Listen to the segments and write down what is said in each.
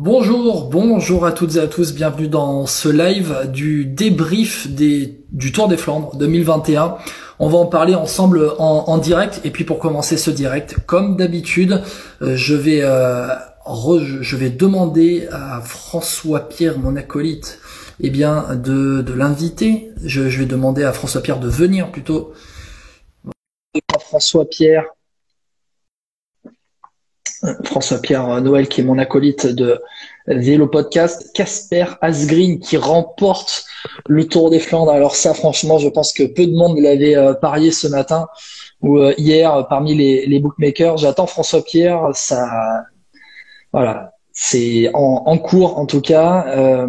Bonjour, bonjour à toutes et à tous, bienvenue dans ce live du débrief des, du Tour des Flandres 2021. On va en parler ensemble en, direct et puis pour commencer ce direct, comme d'habitude, euh, je vais euh, je vais demander à François Pierre, mon acolyte, eh bien de, de l'inviter. Je, je vais demander à François Pierre de venir plutôt. François Pierre, François-Pierre Noël, qui est mon acolyte de Vélo Podcast, Casper Asgreen qui remporte le Tour des Flandres. Alors ça, franchement, je pense que peu de monde l'avait euh, parié ce matin ou euh, hier parmi les, bookmakers. J'attends François-Pierre, ça, voilà, c'est en, cours en tout cas. Euh,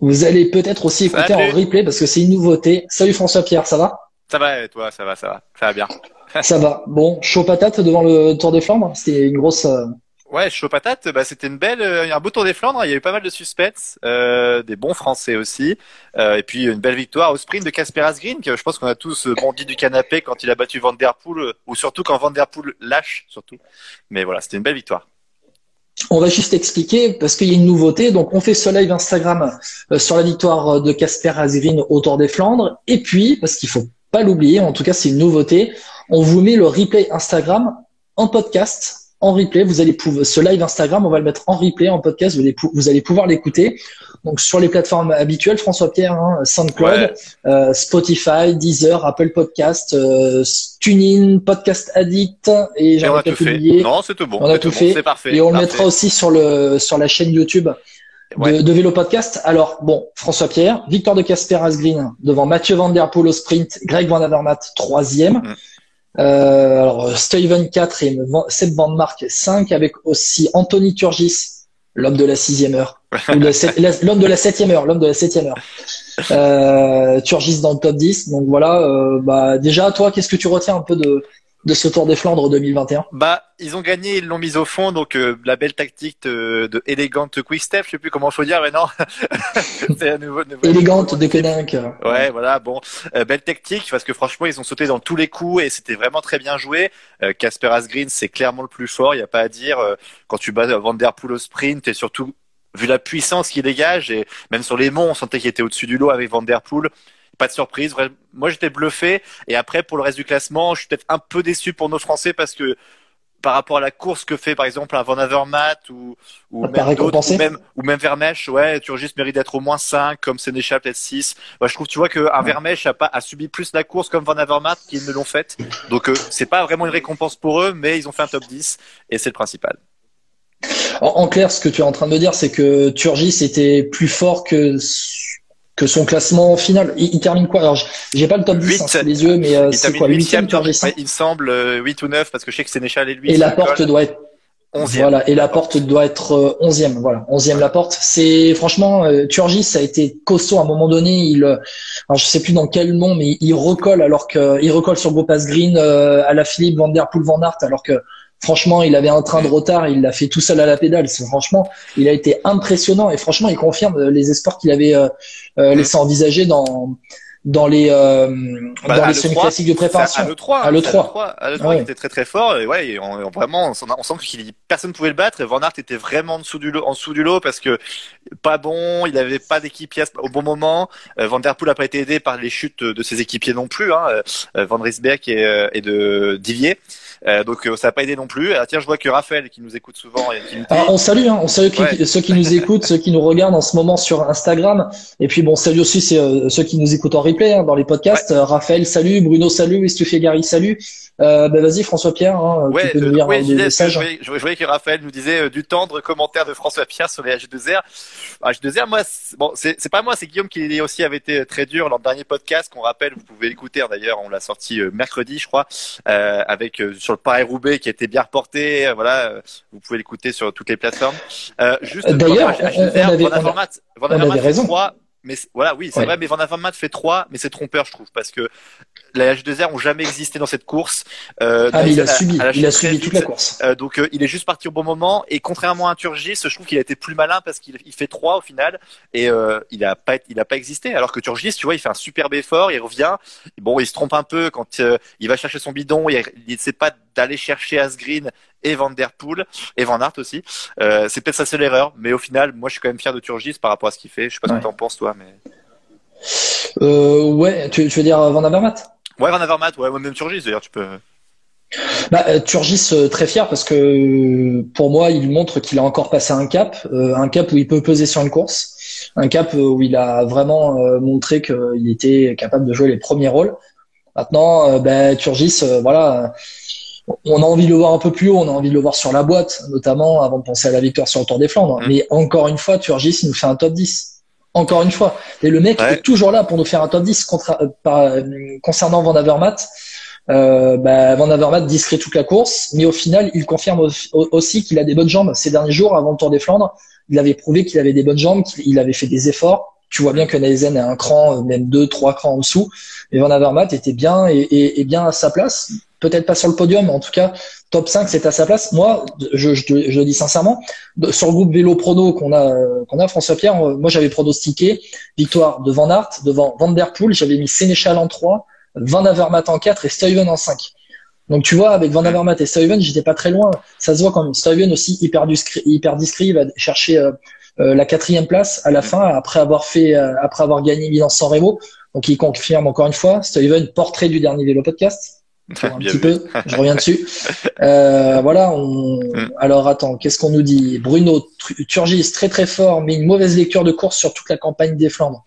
vous allez peut-être aussi écouter en replay parce que c'est une nouveauté. Salut François-Pierre, ça va? Ça va et toi, ça va, ça va, ça va bien. Ça va. Bon, chaud patate devant le Tour des Flandres. C'était une grosse. Euh, ouais, chaud patate. Bah, c'était une belle, euh, un beau Tour des Flandres. Il y a eu pas mal de suspense, euh, des bons Français aussi, euh, et puis une belle victoire au sprint de Casper Asgreen. Que je pense qu'on a tous bondi du canapé quand il a battu Van der Poel, ou surtout quand Van der Poel lâche, surtout. Mais voilà, c'était une belle victoire. On va juste expliquer parce qu'il y a une nouveauté. Donc, on fait ce live Instagram sur la victoire de Casper Asgreen au Tour des Flandres. Et puis, parce qu'il faut pas l'oublier, en tout cas, c'est une nouveauté. On vous met le replay Instagram en podcast, en replay. Vous allez pouvoir, ce live Instagram, on va le mettre en replay, en podcast. Vous allez, vous allez pouvoir l'écouter. Donc sur les plateformes habituelles, François Pierre, hein, SoundCloud, euh, Spotify, Deezer, Apple Podcast, euh, TuneIn, Podcast Addict et j'en ai oublié. Non, c'est tout bon. On a tout, fait. Parfait, et on le mettra aussi sur le sur la chaîne YouTube. De, Vélo Podcast. Alors, bon, François Pierre, victoire de Casper Asgreen devant Mathieu Van Der Poel au sprint, Greg Van Avermaet troisième. Mm. Euh, alors Steven 4 et Seb Van Mark 5 avec aussi Anthony Turgis, l'homme de la sixième heure, l'homme de la septième heure, l'homme de la septième heure. Euh, Turgis dans le top 10. Donc voilà, euh, bah déjà toi, qu'est-ce que tu retiens un peu de de ce Tour des Flandres 2021 Bah, ils ont gagné, ils l'ont mis au fond, donc euh, la belle tactique de, de élégante quick step, je sais plus comment faut dire, mais non, c'est à nouveau, nouveau élégante de Keninck. Ouais, voilà, bon, euh, belle tactique parce que franchement, ils ont sauté dans tous les coups et c'était vraiment très bien joué. Euh, Casper Asgreen, c'est clairement le plus fort, il y a pas à dire. quand tu bats Van der Poel au sprint et surtout vu la puissance qu'il dégage et même sur les monts, on sentait qu'il était au-dessus du lot avec Van der Poel pas de surprise. Moi, j'étais bluffé. Et après, pour le reste du classement, je suis peut-être un peu déçu pour nos Français parce que par rapport à la course que fait par exemple un Van Avermaet ou ou même d'autres ou même ou même Vermesch ouais Turgis mérite d'être au moins 5 comme Sénéchal peut-être 6 je trouve tu vois que un Vermesch a pas a subi plus la course comme Van Avermaet qui ne l'ont fait donc euh, c'est pas vraiment une récompense pour eux mais ils ont fait un top 10 et c'est le principal en, en, clair ce que tu es en train de me dire c'est que Turgis était plus fort que que son classement final. Il, termine quoi? Alors, j'ai pas le top 10 hein, sous les yeux, mais euh, c'est quoi 8 e Il semble 8 euh, ou 9 parce que je sais que Sénéchal et lui. Et la porte doit être 11 Voilà, et la porte doit être 11e. Euh, voilà, 11e la porte. C'est franchement Turgis ça a été costaud à un moment donné, il alors je sais plus dans quel nom mais il recolle alors que il recolle sur Gopas Green à la Philippe Van Der Poel Van Aert alors que Franchement, il avait un train de retard, il l'a fait tout seul à la pédale. Franchement, il a été impressionnant et franchement, il confirme les espoirs qu'il avait euh, euh laissé envisager dans dans les euh, bah, dans les semi-classiques de préparation. À l'E3, à l'E3, à l'E3, il était très très fort. Et ouais, on, vraiment, on, sent qu'il personne pouvait le battre. Et Van Aert était vraiment en dessous du lot, en dessous du lot parce que pas bon, il avait pas d'équipier au bon moment. Euh, Van Der Poel a pas été aidé par les chutes de ses équipiers non plus, hein, euh, Van Rysberg et, et de Divier. Euh, donc euh, ça n'a pas aidé non plus. Ah, tiens, je vois que Raphaël qui nous écoute souvent. Et qui nous on salue, hein, on salue ceux qui nous écoutent, ceux qui nous regardent en ce moment sur Instagram. Et puis bon, salut aussi c'est euh, ceux qui nous écoutent en replay hein, dans les podcasts. Raphaël, salut. Bruno, salut. Estufier Gary, salut. Euh, ben vas-y François Pierre, hein, ouais, tu peux nous lire ouais, je, voyais, que Raphaël nous disait du tendre commentaire de François Pierre sur les H2R. H2R, moi, bon, c'est pas moi, c'est Guillaume qui aussi avait été très dur dans le dernier podcast qu'on rappelle. Vous pouvez l'écouter hein, d'ailleurs, on l'a sorti mercredi, je crois, euh, avec sur le Paris-Roubaix qui était bien reporté. Euh, voilà, euh, vous pouvez l'écouter sur toutes les plateformes. Euh, juste d'ailleurs, on, avait, on, avait raison. mais voilà, oui, c'est vrai, mais Van Avermaet fait 3, mais c'est trompeur, je trouve, parce que les H2R ont jamais existé dans cette course. Euh, ah, il a, subi, il a subi toute la course. Euh, donc euh, il est juste parti au bon moment et contrairement à Turgis, je trouve qu'il a été plus malin parce qu'il il fait 3 au final et il a pas il a pas existé alors que Turgis, tu vois, il fait un superbe effort, il revient. Bon, il se trompe un peu quand il va chercher son bidon, il, il sait pas d'aller chercher Asgreen et Van Der Poel et Van Aert aussi. C'est peut-être sa seule erreur, mais au final, moi, je suis quand même fier de Turgis par rapport à ce qu'il fait. Je sais pas ce que t'en penses, toi, mais. Euh, ouais, tu, veux dire Van Avermaet? Ouais, Van Avermaet, ouais, même Turgis, d'ailleurs, tu peux. Bah, euh, Turgis très fier parce que pour moi il montre qu'il a encore passé un cap, un cap où il peut peser sur une course, un cap où il a vraiment montré qu'il était capable de jouer les premiers rôles. Maintenant, bah, Turgis, voilà, on a envie de le voir un peu plus haut, on a envie de le voir sur la boîte, notamment avant de penser à la victoire sur le Tour des Flandres. Mm. Mais encore une fois, Turgis, il nous fait un top 10. Encore une fois. Et le mec est toujours là pour nous faire un top 10 euh, euh, concernant Van Avermaet. Euh, bah, Van Avermaet discret toute la course, mais au final, il confirme aussi qu'il a des bonnes jambes. Ces derniers jours, avant le Tour des Flandres, il avait prouvé qu'il avait des bonnes jambes, qu'il avait fait des efforts. Tu vois bien que Neisen est un cran, même deux, trois crans en dessous. Mais Van Avermaet était bien et bien à sa place peut-être pas sur le podium, mais en tout cas, top 5, c'est à sa place. Moi, je, le dis sincèrement, sur le groupe vélo prono qu'on a, qu'on a François Pierre, euh, moi j'avais pronostiqué victoire de Van Aert, devant Van Der Poel, j'avais mis Sénéchal en 3, Van Avermaet en 4 et Stuyven en 5. Donc tu vois, avec Van Avermaet et Stuyven, j'étais pas très loin. Ça se voit quand même. Stuyven aussi hyper discret, hyper discret, il va chercher euh, euh, la quatrième place à la fin après avoir fait, après avoir gagné Milan-San Remo. Donc il confirme encore une fois. Stuyven, portrait du dernier vélo podcast un petit peu. Je reviens dessus. Euh, voilà. On... Mm. Alors attends, qu'est-ce qu'on nous dit? Bruno Turgis très très fort, mais une mauvaise lecture de course sur toute la campagne des Flandres.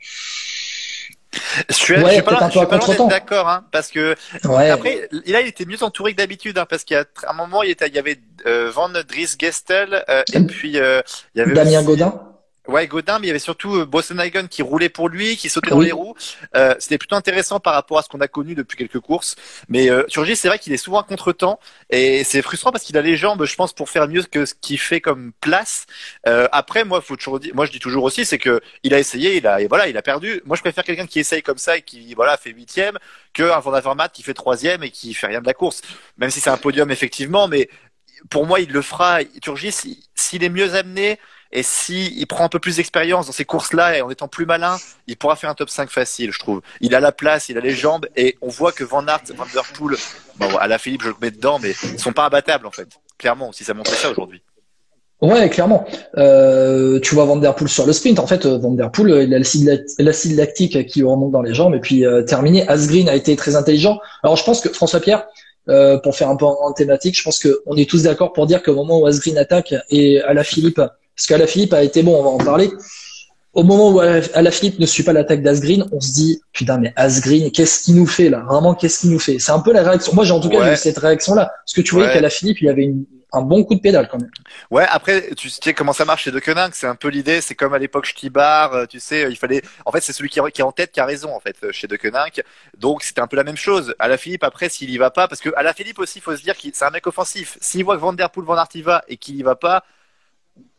Je suis, ouais, je suis pas, je d'accord, hein, parce que après, il a été mieux entouré que d'habitude, hein, parce qu'à un moment, il, était, il y avait euh, Van Dries Gestel, euh, et puis euh, il y avait Damien Godin. Ouais, Godin, mais il y avait surtout euh, qui roulait pour lui, qui sautait dans les roues. Euh, C'était plutôt intéressant par rapport à ce qu'on a connu depuis quelques courses. Mais euh, Turgis, c'est vrai qu'il est souvent à contre-temps et c'est frustrant parce qu'il a les jambes, je pense, pour faire mieux que ce qu'il fait comme place. Euh, après, moi, faut toujours dire, moi, je dis toujours aussi, c'est que il a essayé, il a, et voilà, il a perdu. Moi, je préfère quelqu'un qui essaye comme ça et qui, voilà, fait huitième, que un Van Avermaet qui fait troisième et qui fait rien de la course. Même si c'est un podium effectivement, mais pour moi, il le fera. Turgis, s'il est mieux amené et si il prend un peu plus d'expérience dans ces courses-là et en étant plus malin, il pourra faire un top 5 facile, je trouve. Il a la place, il a les jambes et on voit que Van Aert, Van Der Poel, bon, à la Philippe, je le mets dedans, mais ils sont pas imbattables en fait. Clairement, si ça montrait ça aujourd'hui. Ouais, clairement. Euh, tu vois Van Der Poel sur le sprint. En fait, Van Der Poel, il a l'acide lactique qui remonte dans les jambes et puis euh, terminé. Asgreen a été très intelligent. Alors, je pense que François Pierre, euh, pour faire un peu en, thématique, je pense qu'on est tous d'accord pour dire qu'au moment où Asgreen attaque et à la Philippe parce qu'Alaphilippe a été bon, on va en parler. Au moment où Alaphilippe ne suit pas l'attaque d'Asgreen, on se dit putain mais Asgreen, qu'est-ce qu'il nous fait là? Vraiment, qu'est-ce qu'il nous fait? C'est un peu la réaction. Moi, j'ai en tout cas eu cette réaction-là, parce que tu voyais qu'Alaphilippe, il avait un bon coup de pédale quand même. Ouais, après, tu sais comment ça marche chez De c'est un peu l'idée, c'est comme à l'époque Stibar, euh, tu sais, il fallait, en fait, c'est celui qui, est en tête qui a raison, en fait, euh, chez De Donc, c'était un peu la même chose. À la Philippe, après, s'il y va pas, parce que à la Philippe aussi, il faut se dire que c'est un mec offensif. S'il voit que Van Der Poel, Van Aert y va et qu'il y va pas,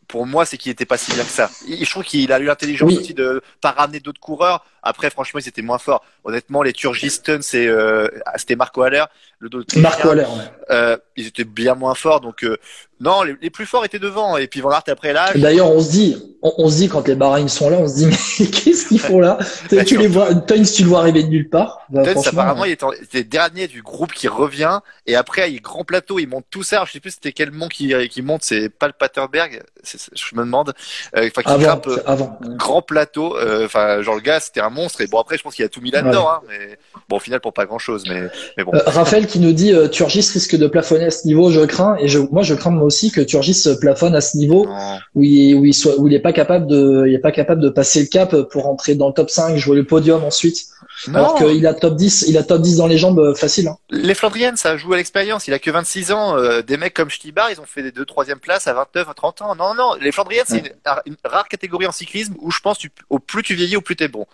pour moi, c'est qu'il était pas si bien que ça. Je trouve qu'il a eu l'intelligence aussi de pas ramener d'autres coureurs. Après, franchement, ils étaient moins forts. Honnêtement, les Turgisten, c'est euh, c'était Marco Haller, le Marco Haller, euh, ils étaient bien moins forts. Donc euh, non, les, plus forts étaient devant. Et puis Van Aert après là. D'ailleurs, on se dit, on, se dit quand les Bahreïn sont là, on se dit mais qu'est-ce qu'ils font là? Bah, Tu les vois, Tuns, tu le vois arriver de nulle part. Bah, apparemment, il était, dernier du groupe qui revient. Et après, il grand plateau, il monte tout ça. je sais plus c'était quel mont qui, qui monte. C'est pas le Paterberg. Je me demande. Enfin, qui grimpe. Avant. Grand plateau. Enfin, genre le gars, c'était un monstre. Et bon, après, je pense qu'il a tout mis là-dedans. Hein, mais bon, au final, pour pas grand-chose. Mais, mais bon. Euh, Raphaël qui nous dit euh, Turgis risque de plafonner à ce niveau. Je crains. Et je, moi, je crains aussi que Turgis plafonne à ce niveau où il, où il soit, où il est pas capable de, il est pas capable de passer le cap pour rentrer dans le top 5, jouer le podium ensuite. Alors qu'il a top 10, il a top 10 dans les jambes euh, facile. Hein. Les Flandriennes, ça joue à l'expérience. Il a que 26 ans. Euh, des mecs comme Stibar, ils ont fait des deux troisième place à 29, à 30 ans. Non, non, les Flandriennes, c'est une, rare catégorie en cyclisme où je pense tu, au plus tu vieillis, au plus t'es bon.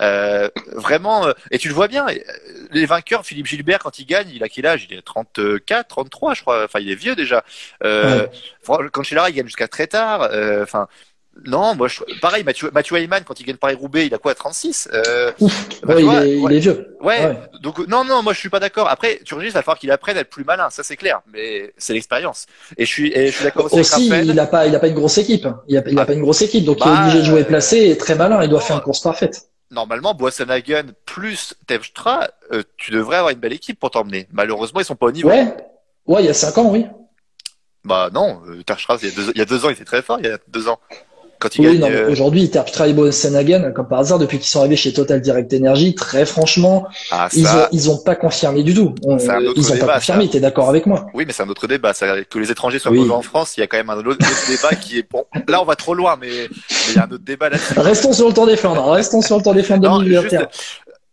Euh, vraiment, euh, et tu le vois bien. Les vainqueurs, Philippe Gilbert, quand il gagne, il a quel âge? Il est 34, 33, je crois. Enfin, il est vieux déjà. Euh, ouais. Quand il gagne jusqu'à très tard. Enfin, non, moi, je... pareil, Mathieu, Mathieu Ayman, quand il gagne Paris-Roubaix, il a quoi, 36 euh... bah, il, est, il, est, vieux. Ouais, donc non, non, moi je suis pas d'accord. Après, Turgis, il va falloir qu'il apprenne à être plus malin, ça c'est clair, mais c'est l'expérience. Et je suis, et je suis d'accord aussi. Aussi, il a pas, il a pas une grosse équipe. Il a, il a ah. pas une grosse équipe, donc il est obligé de jouer bah, placé et très malin. Il doit faire une course parfaite. Normalement, Boissonhagen plus Tevstra, euh, tu devrais avoir une belle équipe pour t'emmener. Malheureusement, ils sont pas au niveau. Ouais, ouais, il y a 5 ans, oui. Bah non, Terpstra, il, il y a deux ans, il était très fort, il y a deux ans. Quand il oui, euh... aujourd'hui, Terpstra et Bosenhagen, comme par hasard, depuis qu'ils sont arrivés chez Total Direct Energy, très franchement, ah, ils, ont, ils ont pas confirmé du tout. On, ils ont pas confirmé, t'es d'accord avec moi Oui, mais c'est un autre débat. Que les étrangers soient oui. en France, il y a quand même un autre, débat qui est bon. Là, on va trop loin, mais il y a un autre débat là-dessus. Restons sur le Tour des Flandres. Restons sur le Tour des Flandres 2021.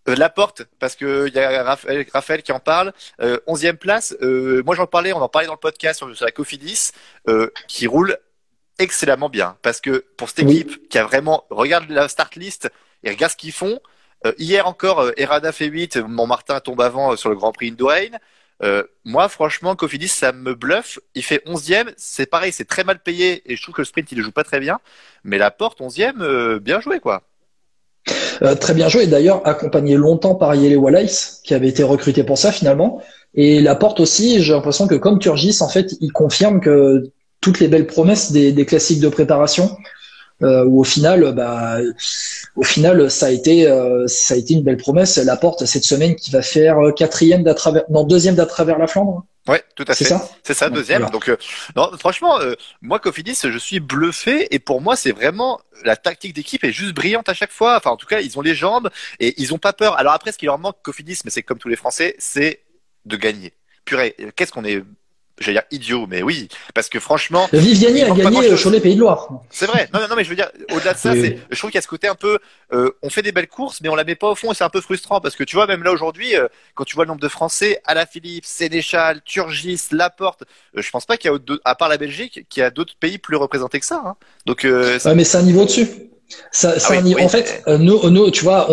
Euh, la porte, parce que il y a Raphaël, Raphaël, qui en parle. Euh, onzième place. Euh, moi, j'en parlais. On en parlait dans le podcast sur, sur la Cofidis, euh, qui roule excellemment bien. Parce que pour cette équipe qui a vraiment, regarde la start list et regarde ce qu'ils font. Euh, hier encore, euh, Errada fait 8, Montmartin tombe avant euh, sur le Grand Prix Indoane. Euh, moi, franchement, Cofidis, ça me bluffe. Il fait 11e. C'est pareil, c'est très mal payé et je trouve que le sprint, il le joue pas très bien. Mais la porte, 11e, bien joué, quoi. Très bien joué. D'ailleurs, accompagné longtemps par Yele Wallace, qui avait été recruté pour ça finalement. Et la porte aussi, j'ai l'impression que comme Turgis, en fait, il confirme que toutes les belles promesses des, des classiques de préparation, euh, où au final, bah, au final, ça a été, euh, ça a été une belle promesse. La porte cette semaine qui va faire euh, quatrième d'à travers, non deuxième d'à travers la Flandre. Ouais, tout à fait. C'est ça, c'est ça, deuxième. Donc, euh, non, franchement, moi, Cofidis, je suis bluffé et pour moi, c'est vraiment la tactique d'équipe est juste brillante à chaque fois. Enfin, en tout cas, ils ont les jambes et ils ont pas peur. Alors après, ce qui leur manque, Cofidis, mais c'est comme tous les Français, c'est de gagner. Purée, qu'est-ce qu'on est j'allais dire idiot, mais oui, parce que franchement. Viviani a gagné sur les Pays de Loire. C'est vrai. Non, non, mais je veux dire, au-delà de ça, c'est, je trouve qu'il y a ce côté un peu, euh, on fait des belles courses, mais on la met pas au fond et c'est un peu frustrant parce que tu vois, même là aujourd'hui, euh, quand tu vois le nombre de Français, à la Philippe, Sénéchal, Turgis, Laporte, euh, je pense pas qu'il y a, à part la Belgique, qu'il y a d'autres pays plus représentés que ça. Hein. Donc, euh, ouais, mais c'est un niveau dessus. Ça, ah en fait, euh, nous, nous, tu vois,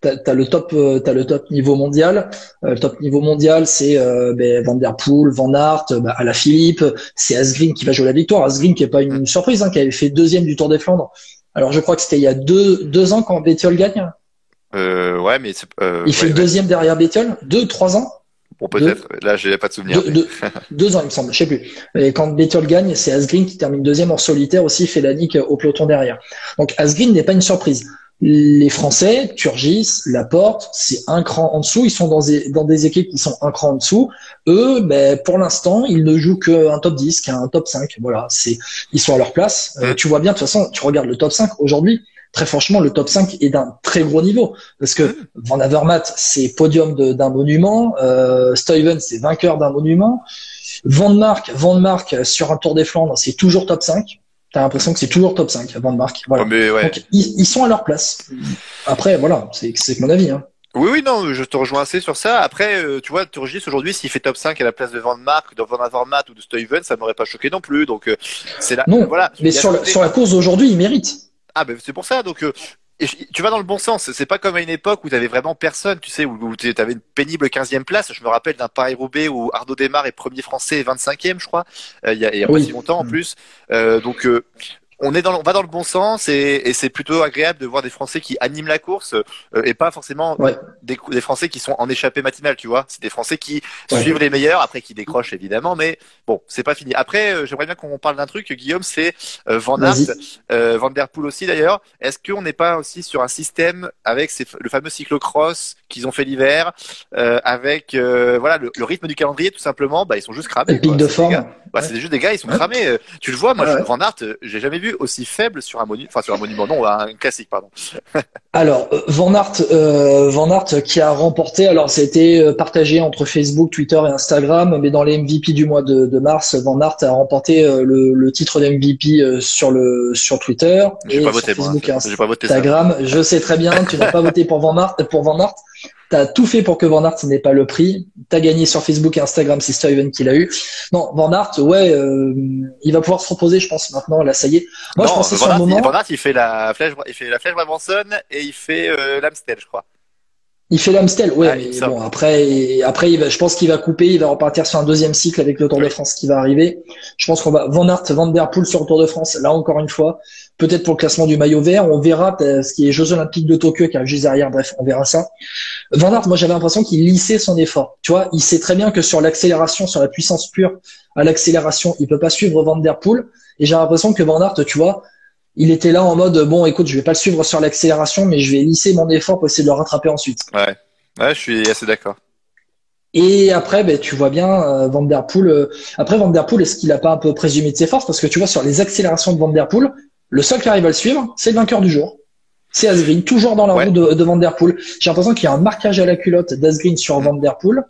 t'as as le top, euh, t'as le top niveau mondial. Euh, le top niveau mondial, c'est ben, Van der Poel, Van Aert, bah, à la Philippe. C'est Asgreen qui va jouer la victoire. Asgreen qui est pas une surprise, hein, qui avait fait deuxième du Tour des Flandres. Alors, je crois que c'était il y a deux deux ans quand Bettiol gagne. Euh, ouais, mais il fait deuxième derrière Bettiol, deux, trois ans. Bon, peut-être. Là, j'ai pas de souvenir. Deux, ans, il me semble. Je sais plus. Et quand Bettiol gagne, c'est Asgreen qui termine deuxième en solitaire aussi, fait la nique au peloton derrière. Donc, Asgreen n'est pas une surprise. Les Français, Turgis, Laporte, c'est un cran en dessous. Ils sont dans des, dans des équipes qui sont un cran en dessous. Eux, ben, pour l'instant, ils ne jouent qu'un top 10, qu'un top 5. Voilà. C'est, ils sont à leur place. Euh, tu vois bien, de toute façon, tu regardes le top 5 aujourd'hui très franchement, le top 5 est d'un très gros niveau. Parce que Van Avermaet, c'est podium d'un monument. Euh, Stuyven, c'est vainqueur d'un monument. Van Mark, Van Mark, sur un Tour des Flandres, c'est toujours top 5. T'as l'impression que c'est toujours top 5, Van Mark. Voilà. Donc, ils, sont à leur place. Après, voilà, c'est mon avis. Hein. Oui, oui, non, je te rejoins assez sur ça. Après, euh, tu vois, Turgis aujourd'hui, s'il fait top 5 à la place de Van Mark, de Van Avermaet ou de Stuyven, ça m'aurait pas choqué non plus. Donc, euh, c'est là. Non, voilà. Mais sur, sur la course d'aujourd'hui, il mérite. Ah ben c'est pour ça. Donc euh, tu vas dans le bon sens. C'est pas comme à une époque où tu avais vraiment personne, tu sais, où, tu avais une pénible 15e place. Je me rappelle d'un Paris-Roubaix où Arnaud Desmar est premier français et 25e, je crois, euh, il y a, il y a pas si longtemps en mm. plus. Euh, donc on est dans, on va dans le bon sens et, et c'est plutôt agréable de voir des Français qui animent la course euh, et pas forcément des, des, Français qui sont en échappée matinale, tu vois. C'est des Français qui suivent les meilleurs, après qui décrochent évidemment, mais bon, c'est pas fini. Après, euh, j'aimerais bien qu'on parle d'un truc, Guillaume, c'est euh, Van Aert, euh, Van Der Poel aussi d'ailleurs. Est-ce qu'on n'est pas aussi sur un système avec ces, le fameux cyclocross qu'ils ont fait l'hiver, avec voilà le, le, rythme du calendrier tout simplement, bah ils sont juste cramés. Le pic de forme. Bah, c'est juste des gars, ils sont cramés. Tu le vois, moi, Van Aert, j'ai jamais vu aussi faible sur un monument, enfin sur un monument, non, un classique, pardon. alors, euh, Van Aert, euh, Van Aert qui a remporté, alors ça a été euh, partagé entre Facebook, Twitter et Instagram, mais dans les MVP du mois de, mars, Van Aert a remporté le, titre d'MVP sur le sur Twitter et pas voté, sur Facebook et Instagram. Je sais très bien, tu n'as pas voté pour Van Aert, pour Van Aert. T'as tout fait pour que Van Aert n'ait pas le prix. T'as gagné sur Facebook et Instagram, c'est Steven qui l'a eu. Non, Van Aert, ouais, euh, il va pouvoir se reposer, je pense maintenant. Là, ça y est. Moi, je pensais sur un moment. Van Aert, il fait la flèche, il fait la flèche Brabanson et il fait euh, l'Amstel, je crois. Il fait l'Amstel, ouais, mais bon, après, après, il va, je pense qu'il va couper, il va repartir sur un deuxième cycle avec le Tour de France qui va arriver. Je pense qu'on va Van Aert, Van Der Poel sur le Tour de France. Là, encore une fois, peut-être pour le classement du maillot vert, on verra ce qui est Jeux Olympiques de Tokyo qui arrive juste derrière. Bref, on verra ça. Van Aert, moi, j'avais l'impression qu'il lissait son effort. Tu vois, il sait très bien que sur l'accélération, sur la puissance pure à l'accélération, il peut pas suivre Van Der Poel. Et j'ai l'impression que Van Aert, tu vois, il était là en mode bon, écoute, je vais pas le suivre sur l'accélération, mais je vais lisser mon effort pour essayer de le rattraper ensuite. Ouais, ouais, je suis assez d'accord. Et après, ben, tu vois bien euh, Van Der Poel. Euh, après, Van Der Poel, est-ce qu'il a pas un peu présumé de ses forces? Parce que tu vois, sur les accélérations de Van Der Poel, le seul qui arrive à le suivre, c'est le vainqueur du jour. C'est Asgreen, toujours dans la roue de, de Van Der Poel. J'ai l'impression qu'il y a un marquage à la culotte d'Asgreen sur Van Der Poel.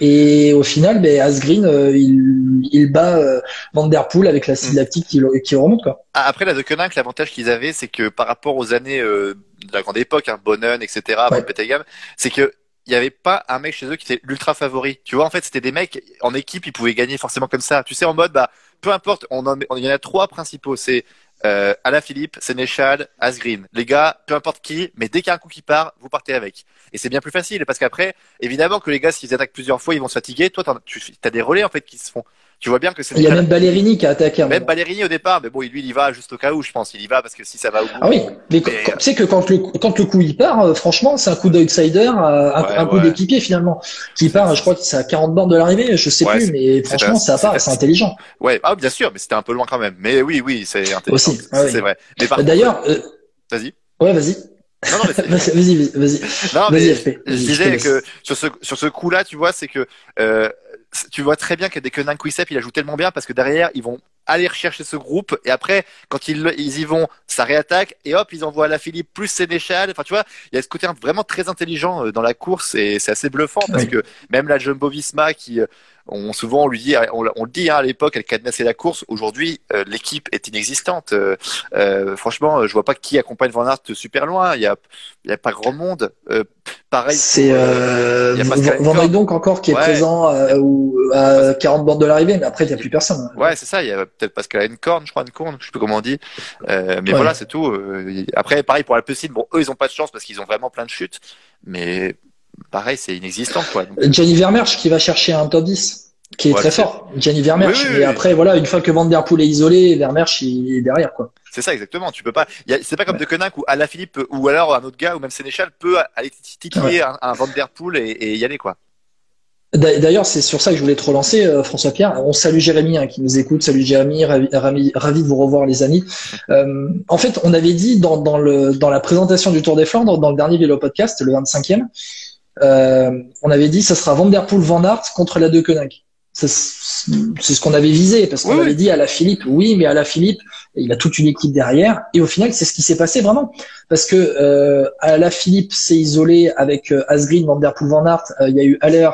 Et au final, ben, Asgreen, euh, il, il bat euh, Van Der Poel avec la mm. lactique qui, qui remonte. Quoi. Ah, après, la De Koninck, l'avantage qu'ils avaient, c'est que par rapport aux années de la grande époque, hein, Bonnen, etc., ouais. c'est que il y avait pas un mec chez eux qui était l'ultra favori. Tu vois, en fait, c'était des mecs en équipe, ils pouvaient gagner forcément comme ça. Tu sais, en mode, bah, peu importe, on en, il y en a trois principaux. C'est euh, Alain Philippe, Sénéchal, Asgreen. Les gars, peu importe qui, mais dès qu'il y a un coup qui part, vous partez avec. Et c'est bien plus facile parce qu'après, évidemment que les gars, s'ils attaquent plusieurs fois, ils vont se fatiguer. Toi, tu as des relais en fait qui se font tu vois bien que c'est. Il y a même Ballerini qui a attaqué. Même Ballerini au départ, mais bon, lui, il y va juste au cas où, je pense. Il y va parce que si ça va au bout. Ah oui, mais, tu sais que quand le, quand le coup il part, euh, franchement, c'est un coup d'outsider, euh, un, coup d'équipier finalement. Qui part, je crois que c'est à 40 bornes de l'arrivée, je sais plus, mais franchement, ça part, c'est intelligent. Ouais, ah, bien sûr, mais c'était un peu loin quand même. Mais oui, oui, c'est intelligent. Aussi, c'est vrai. Mais D'ailleurs, euh... vas-y. Ouais, vas-y. Non, non, mais vas-y, vas-y. Non, mais je disais que sur ce sur ce coup-là, tu vois, c'est que euh, tu vois très bien que dès que Nankwicep, il a joué tellement bien parce que derrière, ils vont aller rechercher ce groupe et après, quand ils, ils y vont, ça réattaque et hop, ils envoient la Philippe plus Sénéchal. Enfin, tu vois, il y a ce côté vraiment très intelligent euh, dans la course et c'est assez bluffant parce que même la Jumbo Visma qui euh, on souvent on lui dit, on, on le dit hein, à l'époque, elle cadenassait la course. Aujourd'hui, euh, l'équipe est inexistante. Euh, euh, franchement, je vois pas qui accompagne Van Aert super loin. Il y a, il y a pas grand monde. pareil. C'est euh, Van donc encore qui est présent ou à 40 bornes de l'arrivée, mais après il y a plus personne. Ouais, c'est ça. Il y a peut-être Pascal Encorn, je crois, Encorn, je sais plus comment on dit. mais voilà, c'est tout. après, pareil pour Alpecin. Bon, eux, ils ont pas de chance parce qu'ils ont vraiment plein de chutes, mais pareil, c'est inexistant. Quoi. Gianni Vermersch qui va chercher un top 10 qui est très fort. Gianni Vermersch. et après, voilà, une fois que Van Der Poel est isolé, Vermersch il est derrière, quoi. C'est ça exactement. Tu peux pas. C'est pas comme De Koninck ou Alaphilippe ou alors un autre gars ou même Sénéchal peut aller titiller un, Van Der Poel et, y aller, quoi. D'ailleurs, c'est sur ça que je voulais te relancer, euh, François Pierre. On salue Jérémy hein, qui nous écoute. Salut Jérémy, ravi, ravi, de vous revoir, les amis. Euh, en fait, on avait dit dans, dans, le, dans la présentation du Tour des Flandres, dans le dernier vélo podcast, le 25e, euh, on avait dit ça sera Van Der Poel Van Aert contre la De Koninck. C'est ce qu'on avait visé parce qu'on avait dit à la Philippe, oui, mais à la Philippe, il a toute une équipe derrière. Et au final, c'est ce qui s'est passé vraiment parce que euh, à la Philippe s'est isolé avec euh, Asgreen, Van Der Poel, Van Aert. Euh, il y a eu Haller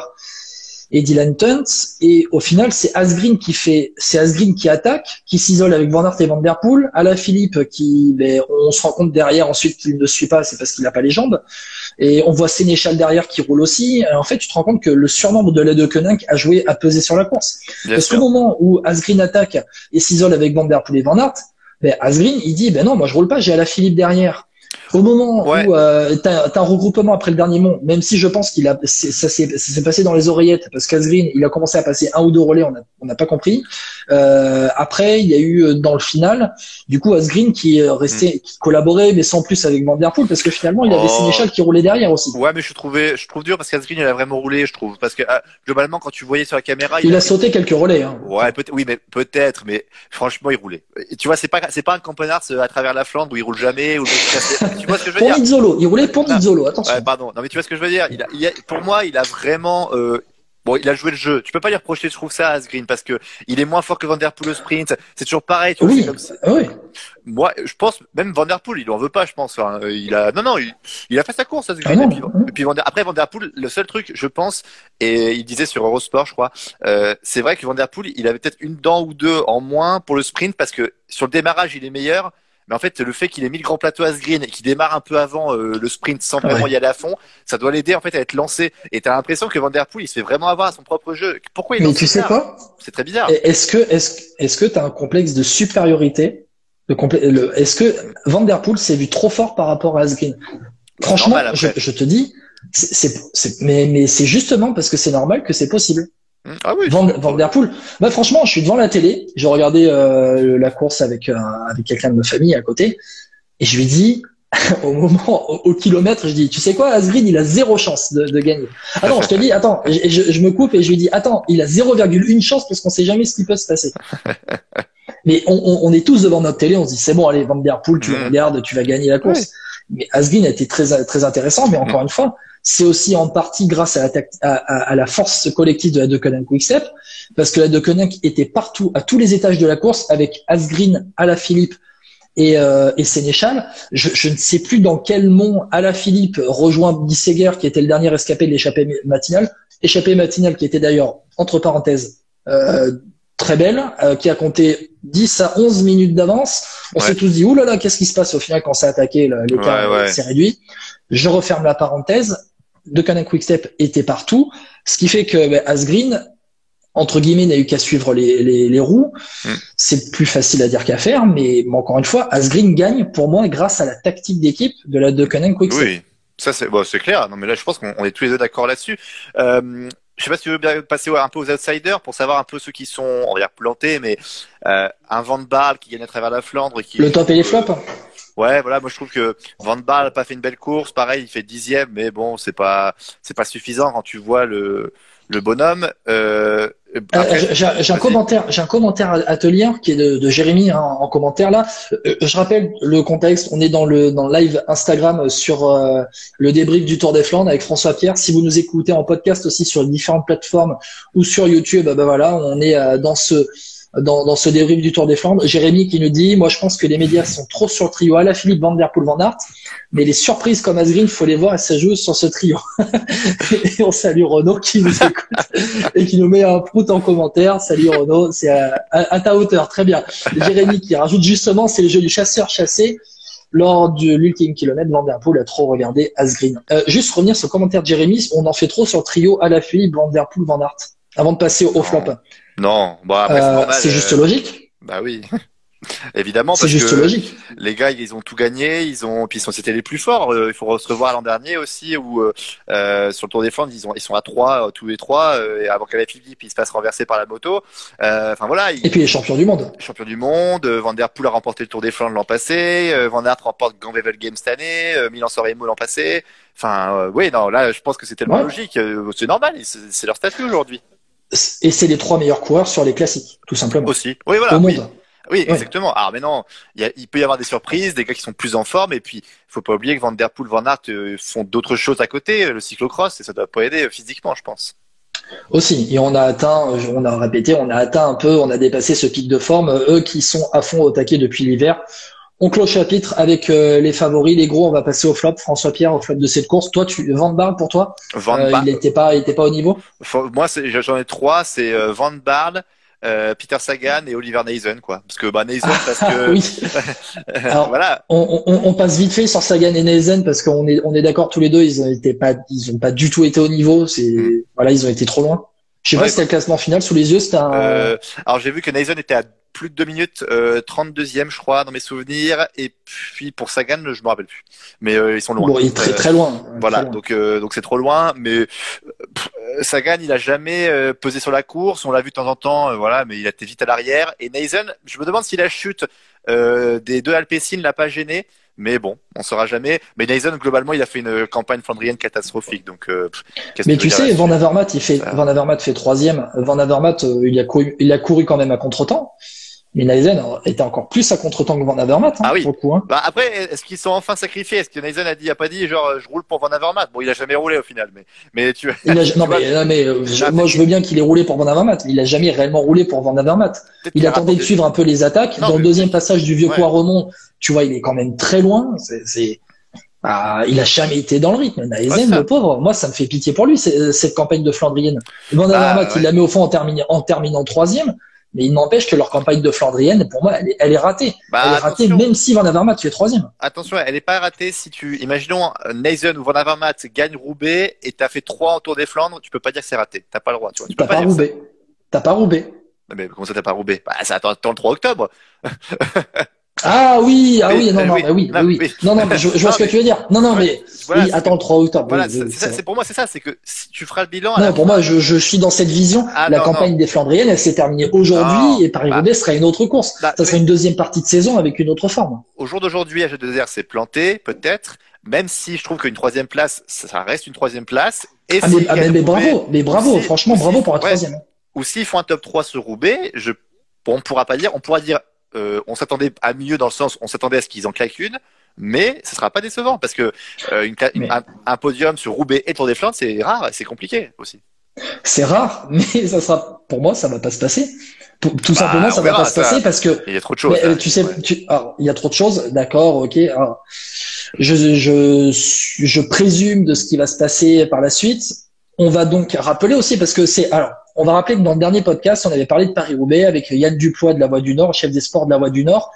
et Dylan Tunt. Et au final, c'est Asgreen qui fait, c'est Asgreen qui attaque, qui s'isole avec Van Aert et Van Der Poel. À la Philippe, qui, ben, on se rend compte derrière ensuite qu'il ne suit pas, c'est parce qu'il n'a pas les jambes. Et on voit Sénéchal derrière qui roule aussi. en fait, tu te rends compte que le surnombre de l'aide de Koenig a joué à peser sur la course. Parce qu'au moment où Asgreen attaque et s'isole avec Van Der Poel et Van Aert, ben, Asgreen, il dit, ben non, moi je roule pas, j'ai à la Philippe derrière. Au moment où euh, tu as, un regroupement après le dernier mont, même si je pense qu'il a ça s'est passé dans les oreillettes parce qu'Asgreen il a commencé à passer un ou deux relais, on n'a pas compris. Euh, après il y a eu euh, dans le final, du coup Asgreen qui restait, hmm. qui collaborait mais sans plus avec Van Der Poel parce que finalement il avait oh. Sénéchal qui roulait derrière aussi. Ouais mais je trouvais, je trouve dur parce qu'Asgreen il a vraiment roulé, je trouve parce que ah, globalement quand tu voyais sur la caméra, il, a, sauté quelques relais. Hein. Ouais peut oui mais peut-être mais franchement il roulait. tu vois c'est pas c'est pas un campenard à travers la Flandre où il roule jamais ou tu vois ce que je veux pour dire Nizzolo, il roulait pour Nizzolo, attention. Ouais, pardon. Non mais tu vois ce que je veux dire? Il a, il a, Pour moi, il a vraiment. Euh, bon, il a joué le jeu. Tu peux pas lui reprocher, je trouve ça, à Asgreen, parce que il est moins fort que Van Der Poel au sprint. C'est toujours pareil. Tu oui. oui. Moi, je pense même Van Der Poel, il en veut pas, je pense. Enfin, il a, non, non, il, il a fait sa course, Asgreen. Ah et puis, et puis Van Der... après Van Der Poel, le seul truc, je pense, et il disait sur Eurosport, je crois, euh, c'est vrai que Van Der Poel, il avait peut-être une dent ou deux en moins pour le sprint, parce que sur le démarrage, il est meilleur mais en fait, le fait qu'il ait mis le grand plateau à Green et qu'il démarre un peu avant euh, le sprint sans vraiment y aller à fond, ça doit l'aider en fait à être lancé. Et t'as l'impression que Van Der Poel, il se fait vraiment avoir à son propre jeu. Pourquoi il Mais tu sais quoi? C'est très bizarre. Est-ce que est-ce est-ce que t'as un complexe de supériorité? Le, Est-ce que Van Der Poel s'est vu trop fort par rapport à Asgreen? Franchement, je, je, te dis, c'est, mais, mais c'est justement parce que c'est normal que c'est possible. Ah oui, Van, Der Poel. Bah, franchement, je suis devant la télé. J'ai regardé euh, la course avec, euh, avec quelqu'un de ma famille à côté. Et je lui dis, au moment, au, kilomètre, je dis, tu sais quoi, Asgreen, il a zéro chance de, de gagner. Ah non, je te dis, attends, je, je, me coupe et je lui dis, attends, il a 0,1 chance parce qu'on sait jamais ce qui peut se passer. Mais on, on, on, est tous devant notre télé, on se dit, c'est bon, allez, Van Der Poel, tu mm. regardes, tu vas gagner la course. Mais Asgreen a été très très intéressant, mais encore une fois, c'est aussi en partie grâce à la, à, à, la force collective de la Deceuninck Quickstep, parce que la Deceuninck était partout, à tous les étages de la course, avec Asgreen, Philippe et, euh, et Sénéchal. Je, je, ne sais plus dans quel mont Philippe rejoint Bisseguer, qui était le dernier escapé de l'échappée matinale. Échappée matinale qui était d'ailleurs, entre parenthèses, euh, très belle, euh, qui a compté 10 à 11 minutes d'avance. On s'est tous dit, oulala, là là, qu'est-ce qui se passe au final quand ça a attaqué, l'écart s'est réduit. Je referme la parenthèse de Canon Quickstep était partout, ce qui fait que ben, Asgreen, entre guillemets, n'a eu qu'à suivre les, les, les roues. Mm. C'est plus facile à dire qu'à faire, mais encore une fois, Asgreen gagne pour moi grâce à la tactique d'équipe de la de Canon Quickstep. Oui, ça c'est bon, c'est clair. Non, mais là, je pense qu'on est tous les deux d'accord là-dessus. Euh, je sais pas si tu veux bien passer un peu aux outsiders pour savoir un peu ceux qui sont, on va dire, plantés, mais euh, un Van de qui gagne à travers la Flandre. Qui, le top et les flops Ouais, voilà, moi je trouve que Van Baal a pas fait une belle course, pareil, il fait dixième, mais bon, c'est pas c'est pas suffisant quand tu vois le le bonhomme. Euh, euh j'ai un commentaire, j'ai un commentaire à te lire qui est de, de Jérémy hein, en commentaire là. Euh, je rappelle le contexte. On est dans le dans le live Instagram sur euh, le débrief du Tour des Flandres avec François Pierre. Si vous nous écoutez en podcast aussi sur les différentes plateformes ou sur YouTube, ben voilà, on est dans ce dans, dans ce débrief du Tour des Flandres. Jérémy qui nous dit, moi je pense que les médias sont trop sur le trio à la Philippe Van Der Poel Van Aert, mais les surprises comme Asgreen, faut les voir et ça joue sur ce trio. et on salue Renaud qui nous écoute et qui nous met un prout en commentaire. Salut Renaud, c'est à, ta hauteur, très bien. Jérémy qui rajoute justement, c'est le jeu du chasseur-chassé lors de l'ultime kilomètre, Van Der Poel a trop regardé Asgreen. Euh, juste revenir sur le commentaire de Jérémy, on en fait trop sur le trio à la Philippe, Van Der Poel, Van Aert, avant de passer au flop. Non, bon euh, c'est juste euh, logique. Bah oui. Évidemment, parce juste que logique. les gars, ils ont tout gagné, ils ont, puis ils sont, c'était les plus forts. Euh, il faut se revoir l'an dernier aussi, où euh, sur le Tour des Flandres, ils ont, ils sont à trois, tous les trois, et avant qu'elle Philippe, il se fasse renverser par la moto. Enfin voilà. et puis les champions du monde. Champions du monde. Van der Poel a remporté le Tour des Flandres l'an passé. Van Aert remporte Gamblevel Games cette année. Milan Sanremo l'an passé. Enfin, oui, non, là, je pense que c'est tellement logique. C'est normal, c'est leur statut aujourd'hui et c'est les trois meilleurs coureurs sur les classiques, tout simplement. Aussi. Oui, voilà. Au monde. Oui. exactement. Alors maintenant, il, il, peut y avoir des surprises, des gars qui sont plus en forme, et puis il faut pas oublier que Van Der Poel, Van Aert euh, font d'autres choses à côté, le cyclocross, et ça doit pas aider physiquement, je pense. Aussi, et on a atteint, on a répété, on a atteint un peu, on a dépassé ce pic de forme. Eux qui sont à fond au taquet depuis l'hiver, on clôt chapitre avec euh, les favoris, les gros. On va passer au flop. François Pierre au flop de cette course. Toi, tu Van Barle pour toi? Van euh, Il n'était pas, il était pas au niveau? Moi, j'en ai trois. C'est euh, Van Barle, euh, Peter Sagan et Oliver Neisen, quoi. Parce que bah Neisen, parce que. Alors, voilà. On, on, on, passe vite fait sur Sagan et Neisen parce qu'on est, on est d'accord tous les deux. Ils été pas, ils ont pas du tout été au niveau. C'est, mm. voilà, ils ont été trop loin. Je sais pas si c'était le classement final sous les yeux. C'était un... euh, alors j'ai vu que Neisen était à plus de deux minutes, euh, 32e je crois dans mes souvenirs, et puis pour Sagan je me rappelle plus, mais euh, ils sont loin. Bon, il est très très loin. Voilà, donc euh, donc c'est trop loin, mais Sagan il a jamais euh, pesé sur la course, on l'a vu de temps en temps, voilà, mais il a été vite à l'arrière. Et Nathan, je me demande si la chute des deux Alpecin l'a pas gêné. Mais bon, on saura jamais. Mais Nathan, globalement, il a fait une campagne flandrienne catastrophique. Donc, mais tu sais, Van Avermaet, il fait Van Avermaet fait troisième. Van Avermaet, il a couru, il a couru quand même à contre-temps. Mais Neisen était encore plus à contre-temps que Van Avermaet. Hein, ah oui. Hein. Bah après, est-ce qu'ils sont enfin sacrifiés? Est-ce que Neisen a dit, a pas dit, genre, je roule pour Van Avermaet? Bon, il a jamais roulé au final, mais, mais tu. Il non, mais, euh, moi, je veux bien qu'il ait roulé pour Van Avermaet. Il a jamais réellement roulé pour Van Avermaet. Il attendait de suivre un peu les attaques. Dans le deuxième passage du vieux ouais. remont, tu vois, il est quand même très loin. C'est, ah, il a jamais été dans le rythme. Neisen, le pauvre, moi, ça me fait pitié pour lui, cette campagne de Flandrienne. Van bah, Avermaet, il la met au fond en terminant, en terminant troisième. Mais il n'empêche que leur campagne de Flandrienne, pour moi, elle est, elle est ratée. Bah, elle est ratée même si Van Avermaet tu es troisième. Attention, elle n'est pas ratée si tu, imaginons, Nathan ou Van Avermaet gagne Roubaix et t'as fait trois en Tour des Flandres, tu peux pas dire que c'est raté. T'as pas le droit, tu vois. Tu t'as pas, pas Roubaix. T'as pas Roubaix. Mais comment ça t'as pas Roubaix? Bah, ça attend, le 3 octobre. Ah oui, ah oui, non, non, oui, oui, oui, non, non, je, vois ce que tu veux dire. Non, non, mais oui, attends le 3 octobre. Voilà, c'est pour moi, c'est ça, c'est que si tu feras le bilan. Non, pour moi, je, je suis dans cette vision. Ah, la campagne des Flandriennes, elle s'est terminée aujourd'hui et Paris-Roubaix bah, sera une autre course. Bah, ça sera une deuxième partie de saison avec une autre forme. Au jour d'aujourd'hui, AG2R s'est planté, peut-être, même si je trouve qu'une troisième place, ça reste une troisième place. Et ah, mais, ah, mais, bravo, mais bravo, franchement, bravo pour la troisième. Ou s'ils font un top 3 sur Roubaix, je, on pourra pas dire, on pourra dire euh, on s'attendait à mieux dans le sens, on s'attendait à ce qu'ils en claquent une. mais ce sera pas décevant parce que euh, une, un, podium sur Roubaix et Tour des Flandres, c'est rare c'est compliqué aussi. C'est rare, mais ça sera, pour moi, ça va pas se passer. tout bah, simplement, ça va pas se passer parce que il y a trop de choses. tu sais, il y a trop de choses. D'accord, ok. je, je, je présume de ce qui va se passer par la suite. On va donc rappeler aussi parce que c'est alors on va rappeler que dans le dernier podcast, on avait parlé de Paris-Roubaix avec Yann Dupois de la Voix du Nord, chef des sports de la Voix du Nord.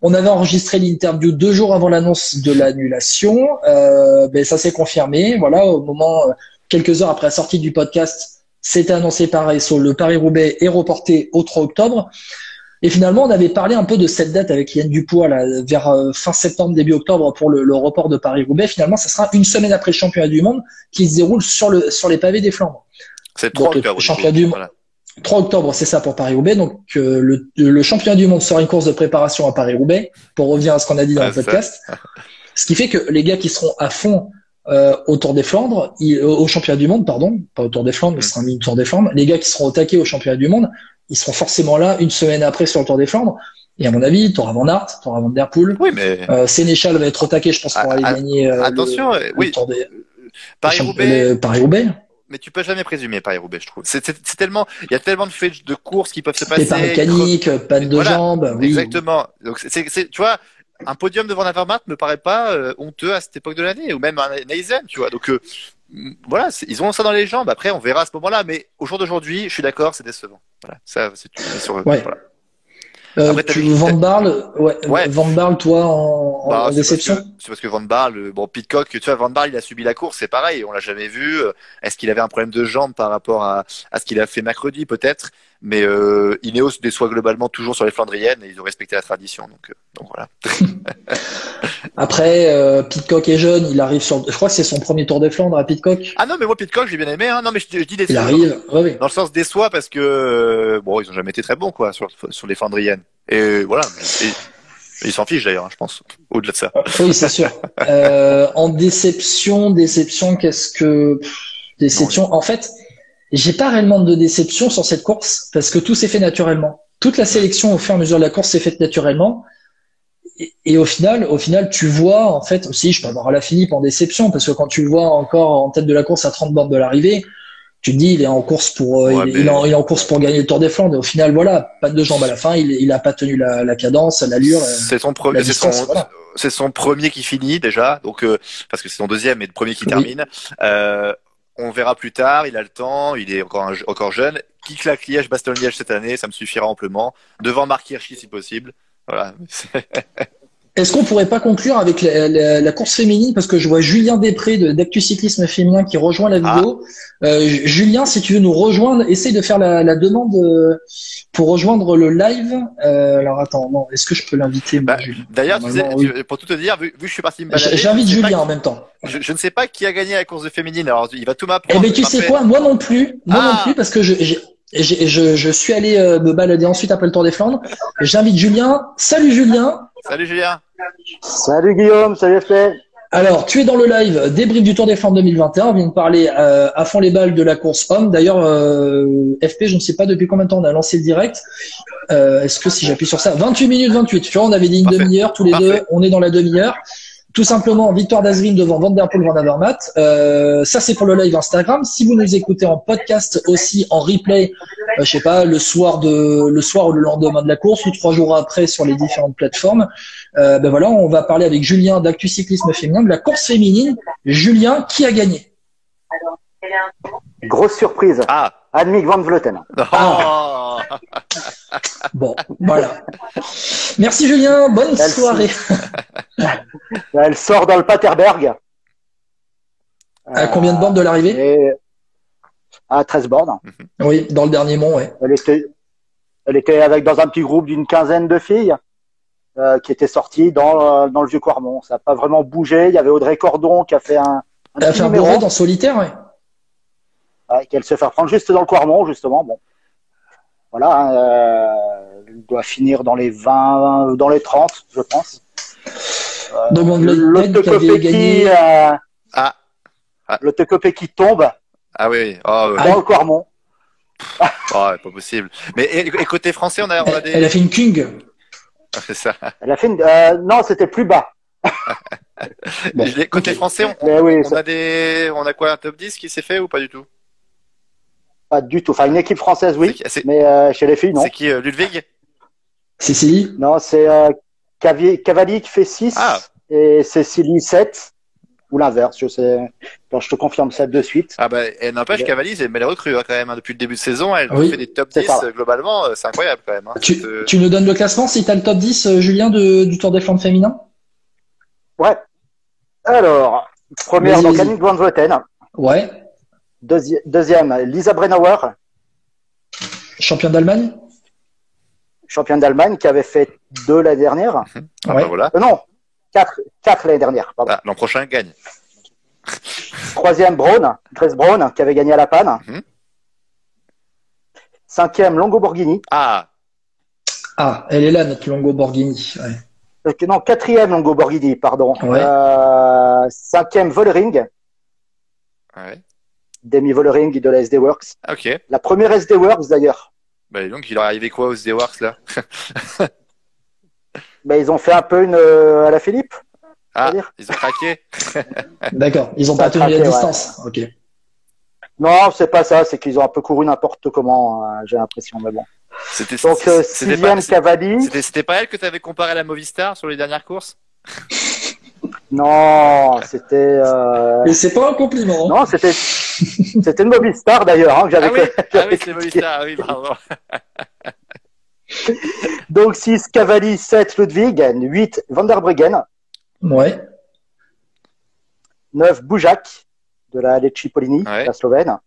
On avait enregistré l'interview deux jours avant l'annonce de l'annulation. Euh, ben, ça s'est confirmé. Voilà, au moment, euh, quelques heures après la sortie du podcast, c'était annoncé par ESO. Le Paris-Roubaix est reporté au 3 octobre. Et finalement, on avait parlé un peu de cette date avec Yann Dupois là, vers euh, fin septembre, début octobre pour le, le report de Paris-Roubaix. Finalement, ça sera une semaine après le championnat du monde qui se déroule sur, le, sur les pavés des Flandres. C'est 3 octobre. Championnat du monde. 3 octobre, c'est ça pour Paris-Roubaix. Donc euh, le, le, championnat du monde sera une course de préparation à Paris-Roubaix, pour revenir à ce qu'on a dit dans le podcast. Ce qui fait que les gars qui seront à fond euh, au Tour des Flandres, au championnat du monde, pardon, pas au Tour des Flandres, mais ce sera un Tour des Flandres, les gars qui seront au taquet au championnat du monde, ils seront forcément là une semaine après sur le Tour des Flandres. Et à mon avis, tu auras Van Aert, tu auras Van Der Poel. Oui, mais... Euh, Sénéchal va être au taquet, je pense, pour aller gagner euh, attention, le, oui. Tour des... Paris-Roubaix. Paris-Roubaix mais tu peux jamais présumer Paris-Roubaix, je trouve. C'est tellement, il y a tellement de faits de courses qui peuvent se passer. Pas mécanique, panne de jambes. Oui. Exactement. Donc c'est, tu vois, un podium devant Avermaet me paraît pas euh, honteux à cette époque de l'année, ou même un Neisen, tu vois. Donc euh, voilà, ils ont ça dans les jambes. Après, on verra à ce moment-là. Mais au jour d'aujourd'hui, je suis d'accord, c'est décevant. Voilà, ça, c'est sur. Ouais. Voilà. Euh, tu Van Barle, ouais, ouais. Van Barle, toi, en, bah, déception C'est parce que Van Barle, bon, Pitcock, tu vois, Van Barle, il a subi la course, c'est pareil, on l'a jamais vu. Est-ce qu'il avait un problème de jambe par rapport à, à ce qu'il a fait mercredi, peut-être? Mais euh, Ineos déçoit globalement toujours sur les Flandriennes et ils ont respecté la tradition, donc, euh, donc voilà. Après, euh, Pitcock est jeune, il arrive sur. Je crois que c'est son premier Tour des Flandres à Pitcock. Ah non, mais moi Pitcock, j'ai bien aimé. Hein. Non, mais je, je dis des. Il arrive. oui. Dans le sens déçoit parce que euh, bon, ils ont jamais été très bons quoi sur sur les Flandriennes. Et voilà. Et, ils s'en fichent d'ailleurs, hein, je pense. Au-delà de ça. Oui, c'est sûr. euh, en déception, déception, qu'est-ce que déception? En fait, j'ai pas réellement de déception sur cette course parce que tout s'est fait naturellement. Toute la sélection au fur et à mesure de la course s'est faite naturellement et, au final, au final, tu vois, en fait, aussi, je peux avoir la Philippe en déception, parce que quand tu le vois encore en tête de la course à 30 bornes de l'arrivée, tu te dis, il est en course pour, euh, il, est en, course pour gagner le Tour des Flandres. Et au final, voilà, pas de jambes à la fin, il, il a pas tenu la, la cadence, l'allure. C'est son premier, c'est son, c'est son premier qui finit déjà, donc euh, parce que c'est son deuxième et le premier qui termine. Euh, on verra plus tard, il a le temps, il est encore, encore jeune. Qui claque Liège, Bastogne Liège cette année, ça me suffira amplement. Devant Marc Hirschi si possible. Voilà. Est-ce qu'on pourrait pas conclure avec la, course féminine? Parce que je vois Julien Després d'Actu Cyclisme Féminin qui rejoint la ah. vidéo. Euh, Julien, si tu veux nous rejoindre, essaye de faire la, demande euh, pour rejoindre le live. Euh, alors attends, non, est-ce que je peux l'inviter bah, D'ailleurs, pour tout te dire, vu, que je suis parti me balader, j'invite Julien en même temps. Je, ne sais pas qui a gagné la course de féminine. Alors il va tout m'apprendre. Eh ben tu sais quoi, moi non plus, moi non ah. plus parce que je, je, je, suis allé euh, me balader ensuite après le Tour des Flandres. J'invite Julien. Salut Julien. Salut Julien. Salut Guillaume, salut FP. Alors, tu es dans le live débrief du Tour des Flandres 2021. On vient de parler euh, à fond les balles de la course homme. D'ailleurs, euh, FP, je ne sais pas depuis combien de temps on a lancé le direct. Est-ce que si j'appuie sur ça, 28 minutes 28. Tu vois, on avait dit une demi-heure tous les deux. On est dans la demi-heure. Tout simplement, victoire d'Azrin devant Van Der Poel, Van Avermaet. Euh, ça, c'est pour le live Instagram. Si vous nous écoutez en podcast aussi, en replay, euh, je sais pas, le soir de, le soir ou le lendemain de la course ou trois jours après sur les différentes plateformes, euh, ben voilà, on va parler avec Julien d'Actu Cyclisme Féminin de la course féminine. Julien, qui a gagné? Grosse surprise. Ah. Annemiek van Vleuten. Oh. bon, voilà. Merci Julien, bonne soirée. Elle sort dans le Paterberg. À combien de bornes de l'arrivée? À 13 bornes. Oui, dans le dernier mont, oui. Elle était, elle était avec dans un petit groupe d'une quinzaine de filles euh, qui étaient sorties dans, dans le vieux Quarmont. Ça n'a pas vraiment bougé. Il y avait Audrey Cordon qui a fait un, un elle a fait un numéro. en solitaire, oui qu'elle se fait reprendre juste dans le Quarmont, justement. Bon, voilà, euh, elle doit finir dans les 20, dans les 30, je pense. Euh, Donc, le euh, ah. ah. Le qui tombe. Ah oui, oh, dans le Quarmont. oh, pas possible. Mais et, côté français, on a, on a des... Elle a fait une King. Ah, c'est ça. Elle a fait une, euh, non, c'était plus bas. bon. Côté français, on, on, a des, on a quoi un top 10 qui s'est fait ou pas du tout? Pas du tout. Enfin, une équipe française, oui, mais euh, chez les filles, non. C'est qui, euh, Ludwig? Cécilie Non, c'est euh, Cavalli qui fait 6 ah. et Cécilie 7 ou l'inverse, je sais. je te confirme ça de suite. Ah bah, elle n'empêche Cavalli, mais elle recrue hein, quand même hein, depuis le début de saison. Elle fait des top 10 globalement, c'est incroyable quand même. Hein. Tu, tu, nous donnes le classement si tu as le top 10, Julien, de, du Tour des Flandres féminin? Ouais. Alors, première, donc Annick Van Vleuten. Ouais. Deuxième, Lisa Brennauer. Championne d'Allemagne? Championne d'Allemagne qui avait fait deux l'année dernière. Ah, bah voilà. Euh, non, quatre, quatre l'année dernière. Ah, L'an prochain, gagne. Troisième, Braun, Grace Braun, qui avait gagné à la panne. Mhm. Cinquième, Longo Borghini. Ah. Ah, elle est là, notre Longo Borghini. Ouais. Euh, non, quatrième Longo Borghini, pardon. Euh, cinquième Vollering. Ouais. Demi Vollering de la SD Works. Ok. La première SD Works d'ailleurs. Bah, donc, il leur arrivé quoi aux SD Works là bah, Ils ont fait un peu une euh, à la Philippe. Ah, ils ont craqué. D'accord, ils ont pas tenu la distance. Ok. Non, c'est pas ça, c'est qu'ils ont un peu couru n'importe comment, j'ai l'impression, mais bon. C'était Donc, euh, sixième Cavalli. C'était pas elle que tu avais comparé à la Movistar sur les dernières courses? Non, c'était. Euh... Mais c'est pas un compliment. Non, c'était. c'était une Movistar d'ailleurs. Hein, ah oui, ah oui c'est Movistar, oui, bravo. Donc 6 Cavalli, 7 Ludwig, 8 Van der Breggen. Ouais. 9 Boujak de la Lecce Polini, la Slovène.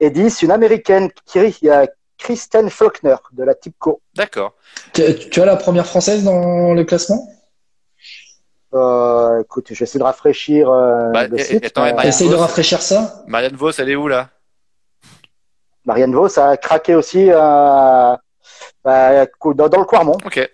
Et 10 une américaine Kiri Kristen Faulkner de la Tipco. D'accord. Tu, as la première française dans le classement? Euh, Écoute, j'essaie de rafraîchir euh, bah, le site. Essaye de rafraîchir ça. Marianne Vos, elle est où là? Marianne Vos a craqué aussi euh, bah, dans, le Quarmont. Ok.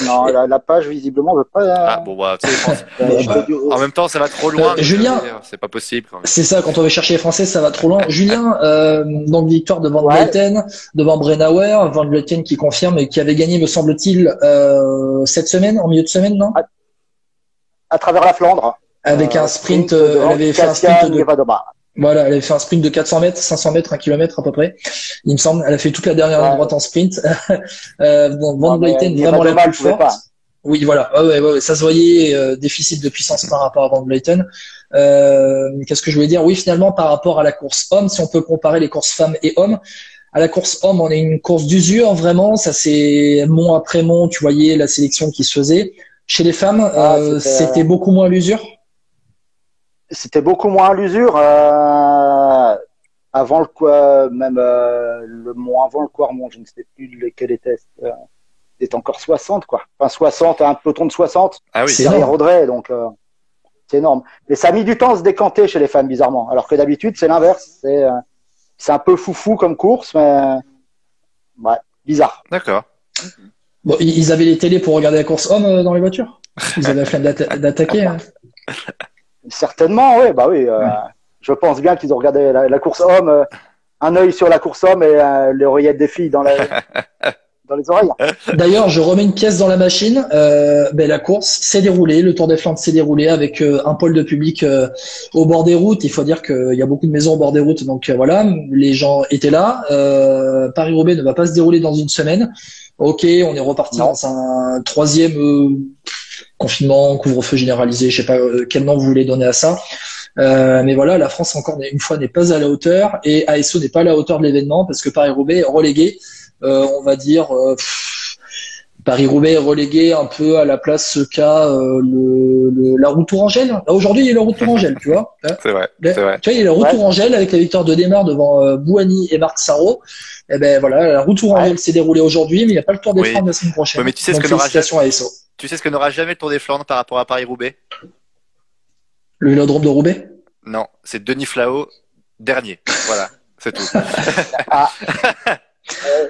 Euh, non, la, page visiblement veut pas. Ah bon bah, tu sais, en même temps, ça va trop loin. Euh, Julien, c'est pas possible. C'est ça, quand on veut chercher les Français, ça va trop loin. Julien, euh, donc victoire de Van Vleuten, devant Brennauer, Van Vleuten qui confirme et qui avait gagné, me semble-t-il, euh, cette semaine, en milieu de semaine, non? À, travers la Flandre. Avec un sprint, elle avait fait un sprint de. Voilà, elle avait fait un sprint de 400 mètres, 500 mètres, 1 km à peu près. Il me semble, elle a fait toute la dernière droite en sprint. euh, bon, Van Vleuten vraiment la plus forte. Oui, voilà. ouais, ouais, ça se voyait euh, déficit de puissance par rapport à Van Vleuten. Euh, Qu'est-ce que je voulais dire? Oui, finalement, par rapport à la course homme, si on peut comparer les courses femmes et hommes, à la course homme, on est une course d'usure vraiment. Ça c'est mont après mont. Tu voyais la sélection qui se faisait. Chez les femmes, ah, euh, c'était beaucoup moins l'usure c'était beaucoup moins à l'usure. Euh, avant le quoi, même euh, le mois avant le Quarmont, je ne sais plus lequel était. Euh, c'était encore 60 quoi. Enfin 60, un peloton de 60. Ah oui, c'est Audrey, donc euh, c'est énorme. Mais ça a mis du temps à se décanter chez les femmes bizarrement. Alors que d'habitude c'est l'inverse. C'est c'est un peu foufou comme course, mais ouais, bizarre. D'accord. Bon, ils avaient les télés pour regarder la course homme dans les voitures? Ils avaient la flemme d'attaquer. Hein. Certainement, oui, bah oui. Euh, je pense bien qu'ils ont regardé la, course homme, euh, un œil sur la course homme et euh, les oreillettes des filles dans, la, dans les oreilles. D'ailleurs, je remets une pièce dans la machine. ben, la course s'est déroulée, le Tour des Flandres s'est déroulé avec un pôle de public au bord des routes. Il faut dire qu'il y a beaucoup de maisons au bord des routes, donc voilà, les gens étaient là. Paris-Roubaix ne va pas se dérouler dans une semaine. Ok, on est reparti dans un troisième confinement, couvre-feu généralisé, je sais pas euh, quel nom vous voulez donner à ça. Euh, mais voilà, la France encore une fois n'est pas à la hauteur et ASO n'est pas à la hauteur de l'événement parce que Paris-Roubaix est relégué, euh, on va dire. Paris-Roubaix est relégué un peu à la place qu'a le, la route Tourangelle. Aujourd'hui, il y a la route Tourangelle, tu vois. C'est vrai, Tu vois, il y a la route Tourangelle avec la victoire de démarre devant Bouani et Marc Sarro. Et eh ben voilà, la route Tourangelle s'est déroulée aujourd'hui, mais il n'y a pas le Tour des oui. la semaine prochaine. mais tu sais ce que tu sais ce que n'aura jamais le Tour des Flandres par rapport à Paris-Roubaix? Le vélodrome de Roubaix? Non, c'est Denis Flao, dernier. voilà, c'est tout. ah.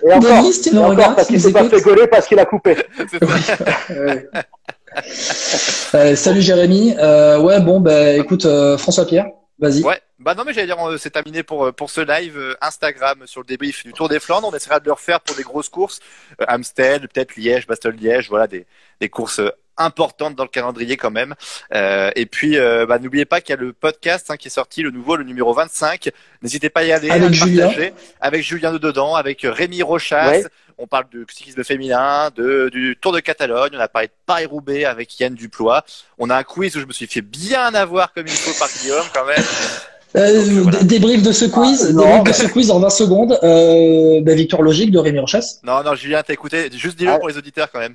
Et encore, Denis, tu regardes, parce qu'il s'est pas fait gauler parce qu'il a coupé. euh, salut Jérémy. Euh, ouais, bon, bah écoute, euh, François Pierre, vas-y. Ouais. Bah non mais j'allais dire c'est terminé pour pour ce live euh, Instagram sur le débrief du Tour des Flandres. On essaiera de le refaire pour des grosses courses, euh, Amstel, peut-être Liège, Bastogne-Liège, voilà des des courses importante dans le calendrier quand même. Euh, et puis, euh, bah, n'oubliez pas qu'il y a le podcast hein, qui est sorti, le nouveau, le numéro 25. N'hésitez pas à y aller, avec à Julien. partager. Avec Julien de dedans, avec Rémi Rochas. Ouais. On parle de cyclisme féminin, de, du Tour de Catalogne. On a parlé de Paris-Roubaix avec Yann Duplois. On a un quiz où je me suis fait bien avoir comme il faut par Guillaume quand même. Euh, Donc, voilà. d- Débrief de ce quiz, Ah, non, débrief de ce quiz en 20 secondes. Euh, bah, victoire logique de Rémi Rochas. Non, non, Julien, t'as écouté. Juste dis-le Ah. pour les auditeurs quand même.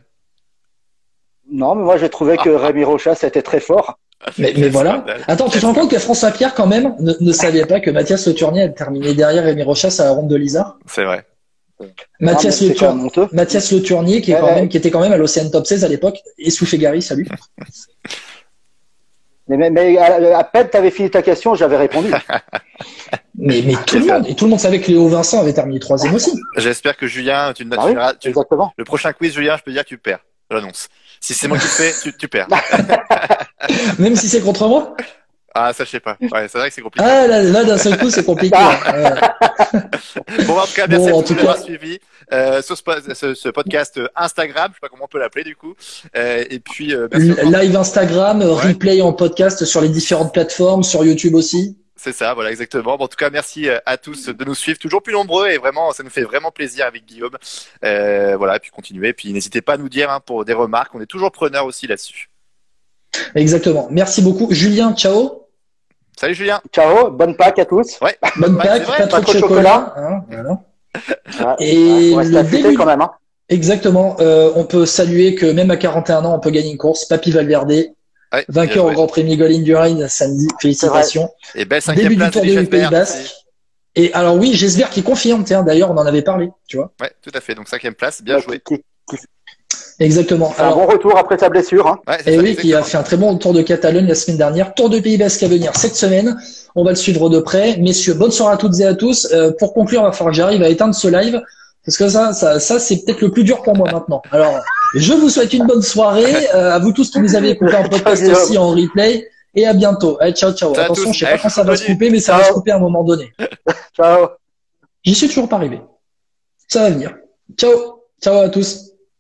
Non, mais moi j'ai trouvé que Rémi Rochas était très fort. Mais, mais voilà. Attends, tu te rends compte que François Pierre, quand même, ne, ne savait pas que Mathias Le Tournier a terminé derrière Rémi Rochas à la ronde de Lisa C'est vrai. Mathias Non, mais Le Tour-. Mathias Tournier, qui, est Ouais, quand ouais. même, qui était quand même à l'Océan Top 16 à l'époque, et Soufflé Gary, salut. Mais, mais, mais à, à peine t'avais fini ta question, j'avais répondu. Mais, mais tout le monde, et tout le monde savait que Léo Vincent avait terminé troisième aussi. J'espère que Julien, tu, tu Ah oui, tu- Exactement. le prochain quiz, Julien, je peux dire que tu perds. J'annonce. Si c'est moi qui le fais, tu, tu perds. Même si c'est contre moi. Ah, ça, je sais pas. Ouais, c'est vrai que c'est compliqué. Ah, là, là d'un seul coup, c'est compliqué. Ouais. Bon, en tout cas, Bon, merci m'avoir cas- suivi euh, sur ce, ce- ce podcast euh, Instagram. Je sais pas comment on peut l'appeler du coup. Euh, et puis, euh, merci. Live Instagram, replay en podcast sur les différentes plateformes, sur YouTube aussi. C'est ça, voilà, exactement. Bon, en tout cas, merci euh, à tous de nous suivre, toujours plus nombreux, et vraiment, ça nous fait vraiment plaisir avec Guillaume. Euh, voilà, et puis continuez, et puis n'hésitez pas à nous dire hein, pour des remarques, on est toujours preneurs aussi là-dessus. Exactement. Merci beaucoup. Julien, ciao. Salut Julien. Ciao, bonne Pâques à tous. Ouais. Bonne Pâques, pas trop de chocolat. hein, voilà. Ouais, Et le début- quand même. Hein. Exactement. Euh, on peut saluer que même à 41 ans, on peut gagner une course. Papy Valverde, Ouais, vainqueur au. Grand Prix Miguel Indurain samedi. Félicitations. Et belle cinquième Début du Tour de du Pays Basque. Et alors oui, j'espère qu'il confirme. Tiens, d'ailleurs, on en avait parlé. Tu vois. Ouais, tout à fait. Donc cinquième place, bien Ouais, joué. qui- qui- Exactement. C'est un Alors, bon retour après sa blessure. Hein. Ouais, Et ça, oui, qui a fait un très bon tour de Catalogne la semaine dernière. Tour de Pays Basque à venir cette semaine. On va le suivre de près. Messieurs, bonne soirée à toutes et à tous. Euh, pour conclure, il va falloir que j'arrive à éteindre ce live. Parce que ça, ça, ça c'est peut-être le plus dur pour moi maintenant. Alors, je vous souhaite une bonne soirée. Euh, à vous tous qui nous avez écouté en podcast aussi en replay. Et à bientôt. Allez, ciao, ciao. Ciao Attention, je sais pas Allez, quand ça va se couper, mais ça va se couper à un moment donné. Ciao. J'y suis toujours pas arrivé. Ça va venir. Ciao. Ciao à tous.